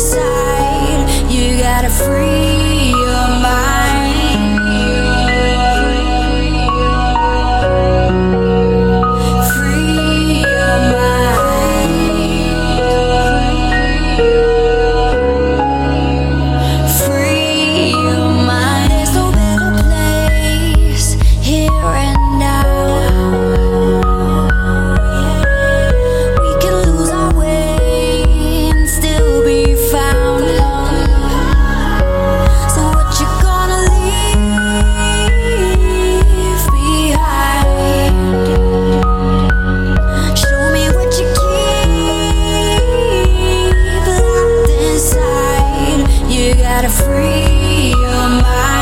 decide. You gotta free. free your mind.